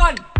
one.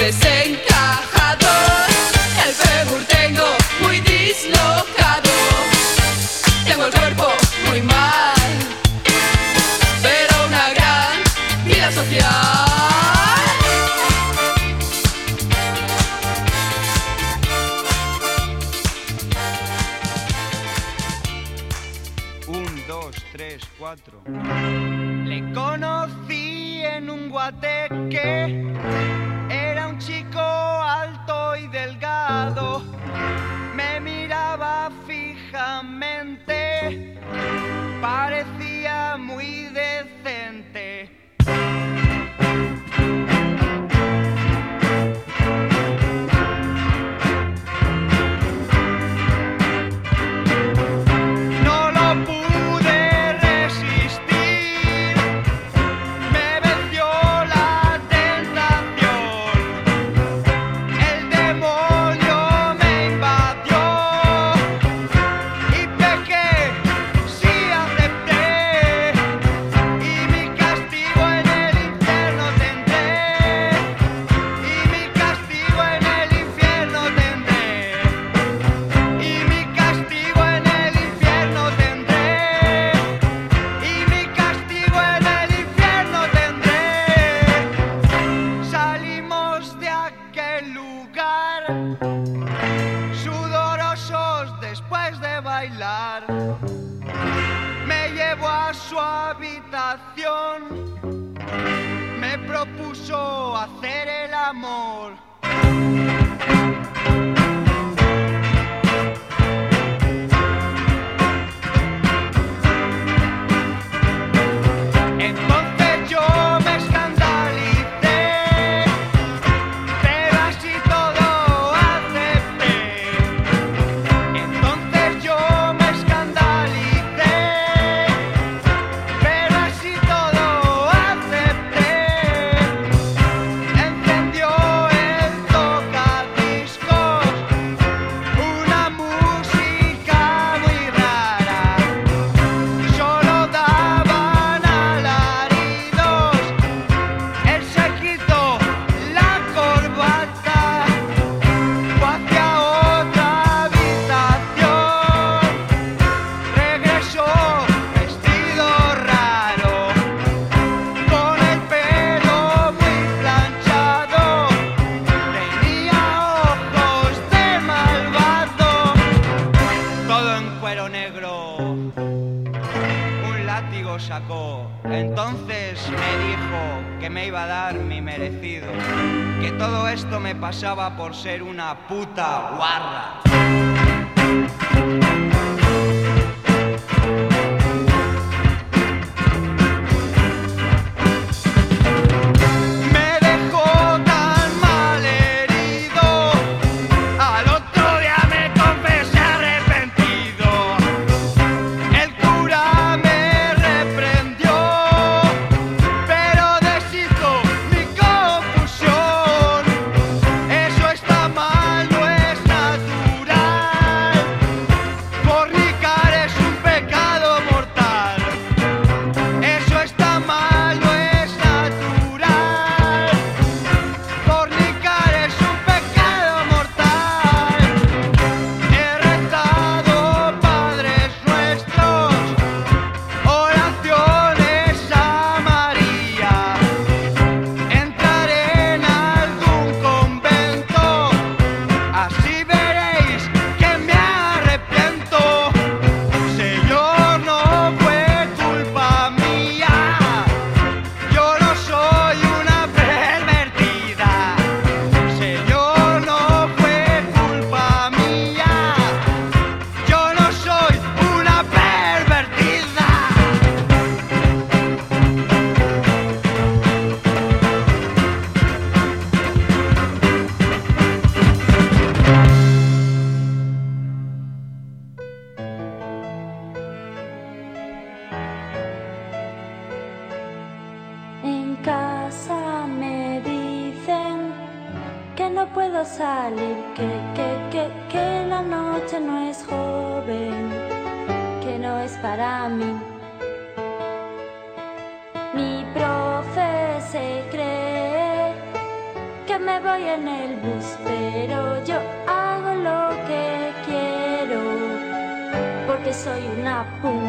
empecé. todo esto me pasaba por ser una puta guarra. Que, que, que, que la noche no es joven, que no es para mí. Mi profe se cree que me voy en el bus, pero yo hago lo que quiero, porque soy una punk.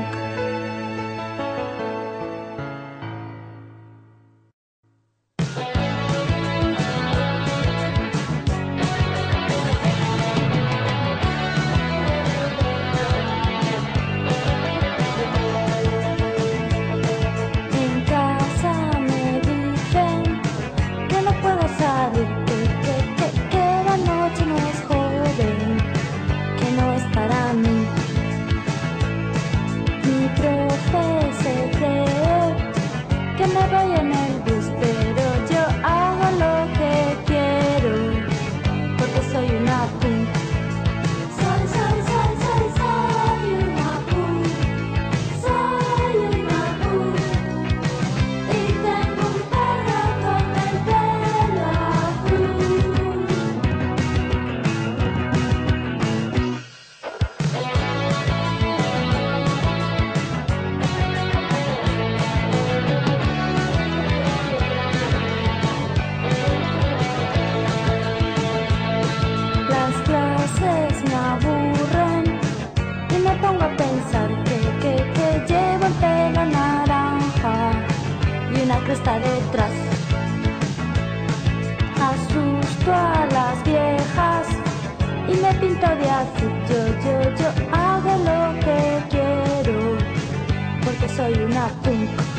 Asusto a las viejas y me pinto de azul. Yo, yo, yo hago lo que quiero porque soy una punk.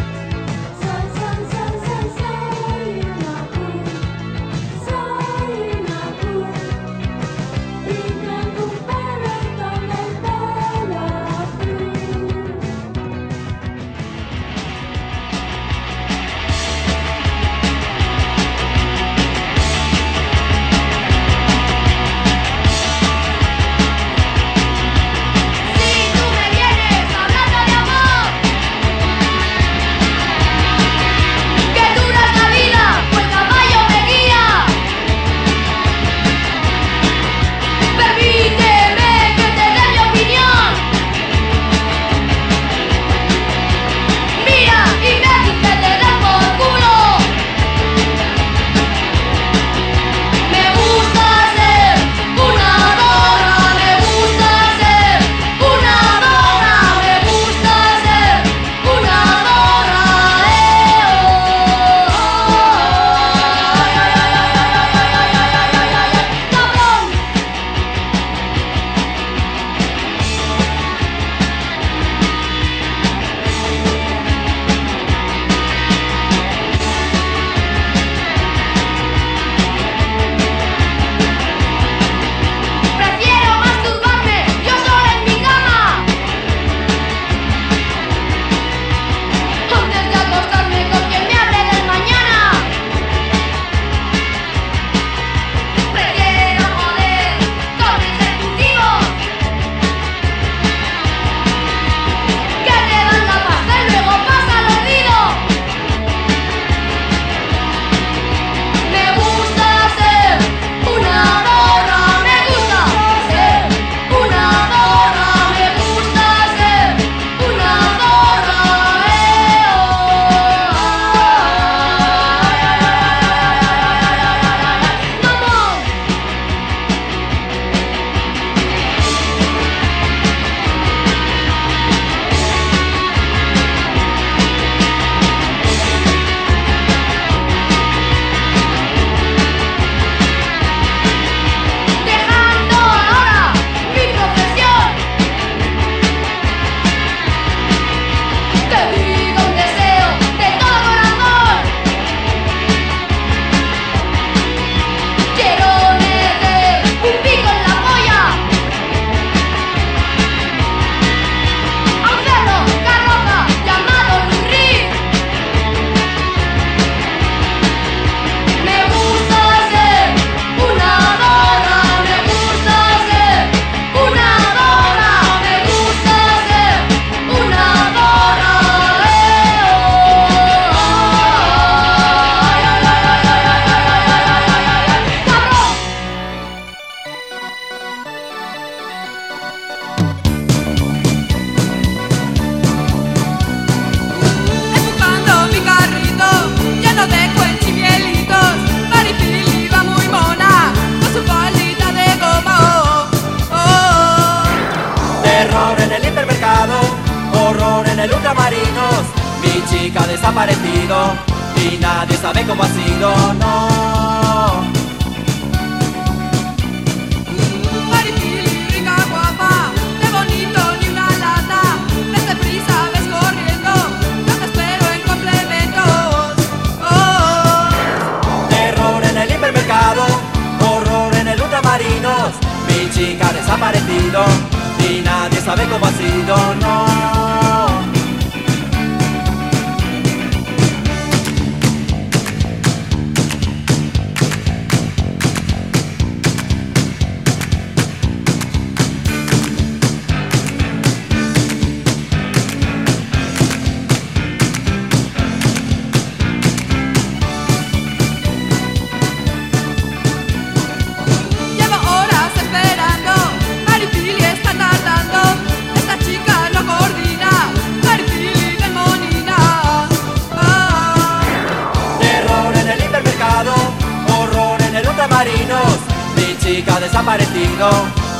Chica ha desaparecido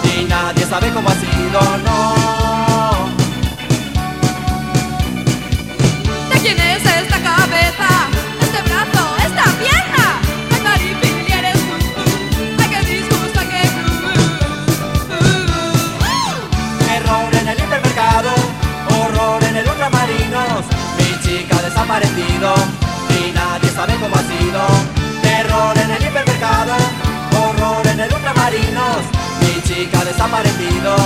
y nadie sabe cómo ha sido, no. ¿De quién es esta cabeza? Este brazo, esta pierna. Maripili, eres tú. Ay, qué disgusto, qué cruz. Terror en el hipermercado, horror en el ultramarinos. Mi chica ha desaparecido y nadie sabe cómo ha sido. Chica ha desaparecido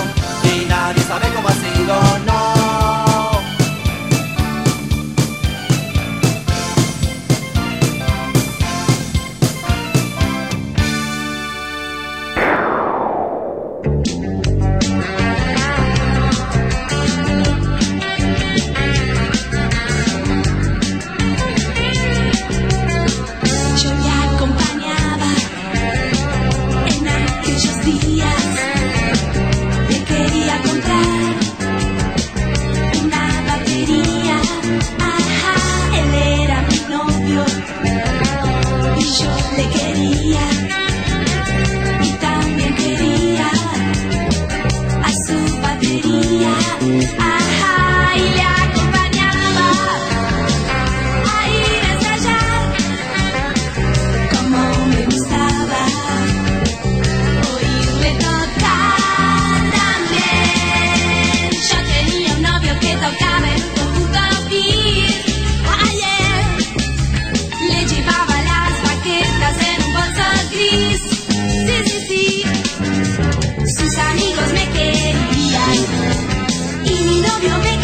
y nadie sabe cómo ha sido, You'll be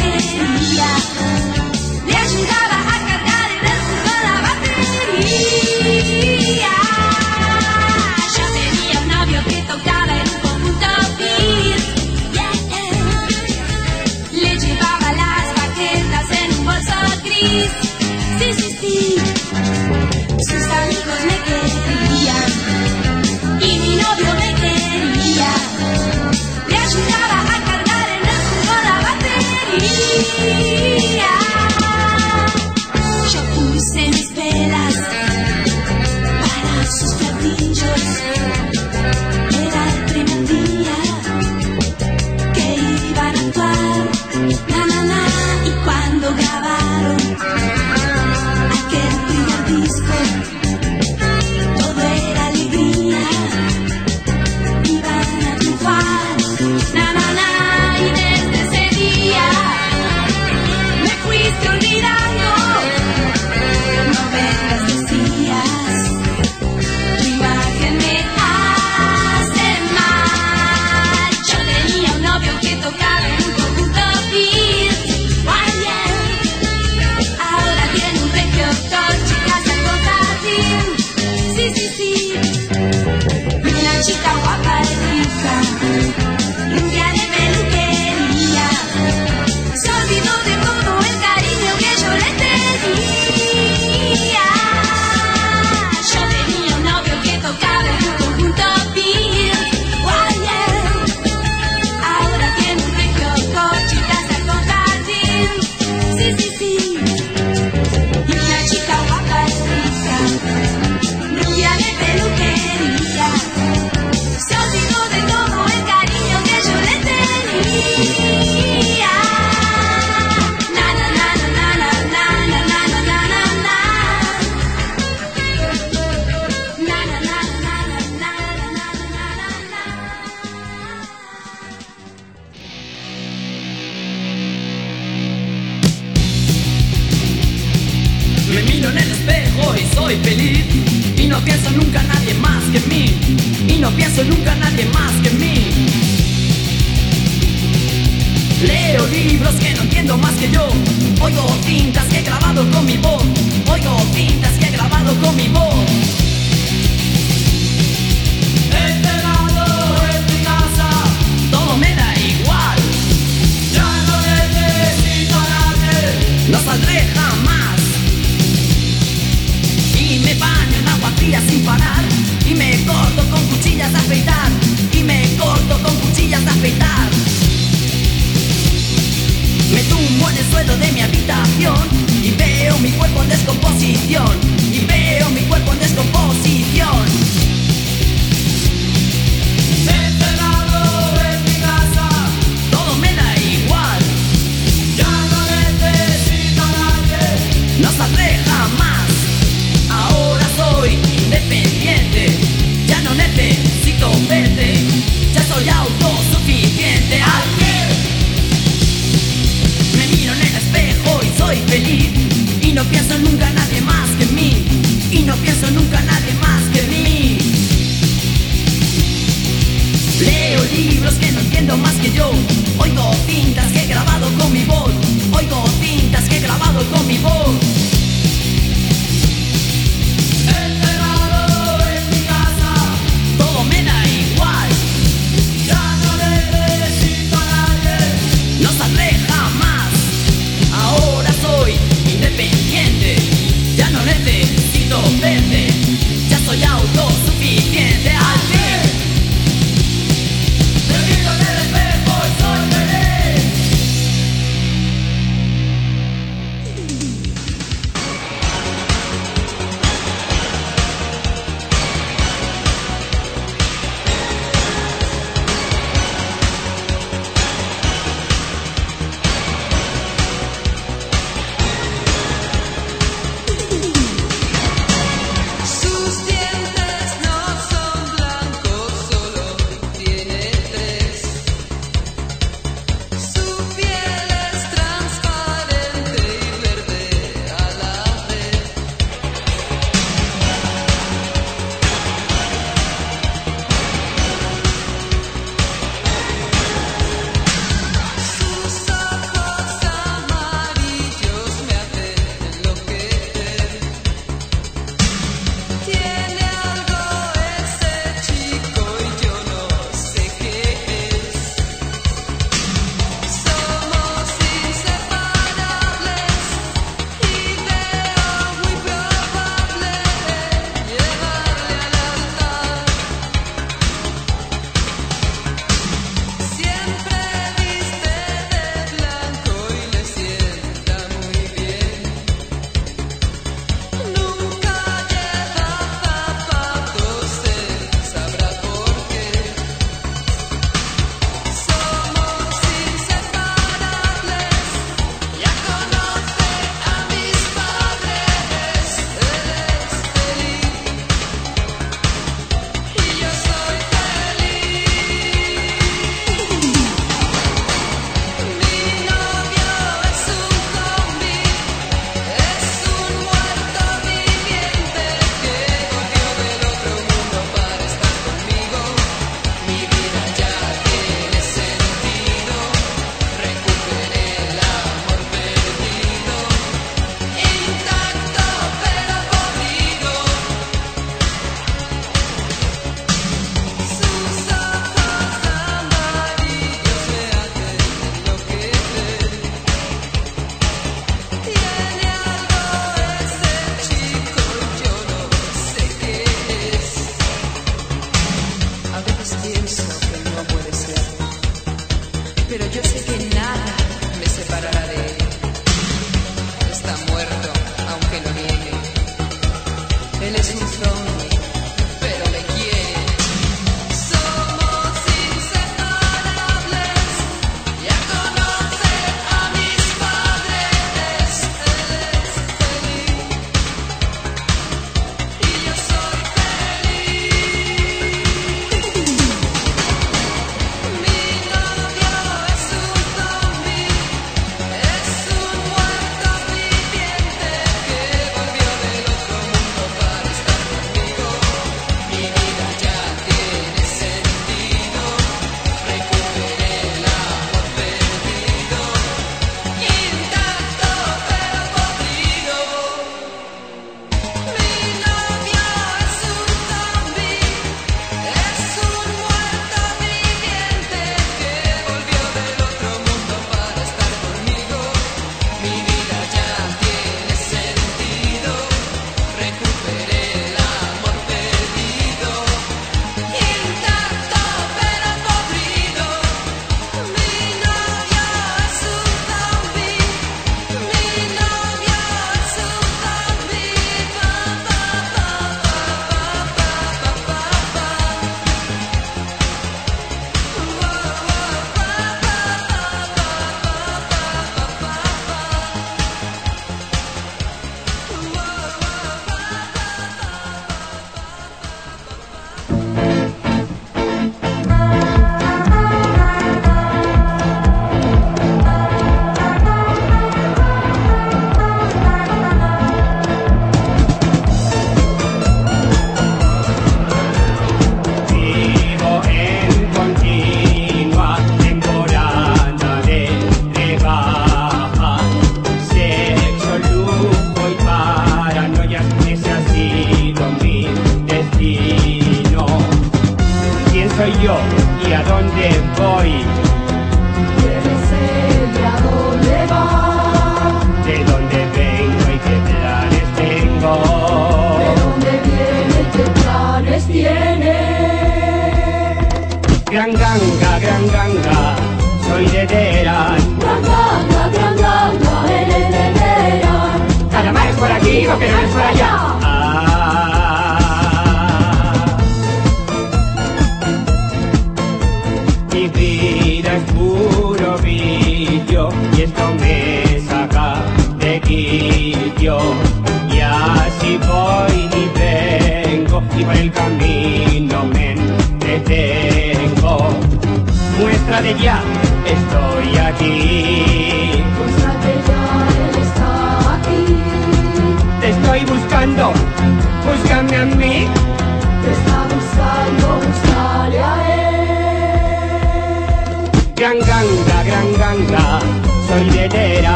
y veo mi cuerpo en descomposición. y así voy y vengo y por el camino me detengo. Muestra de ya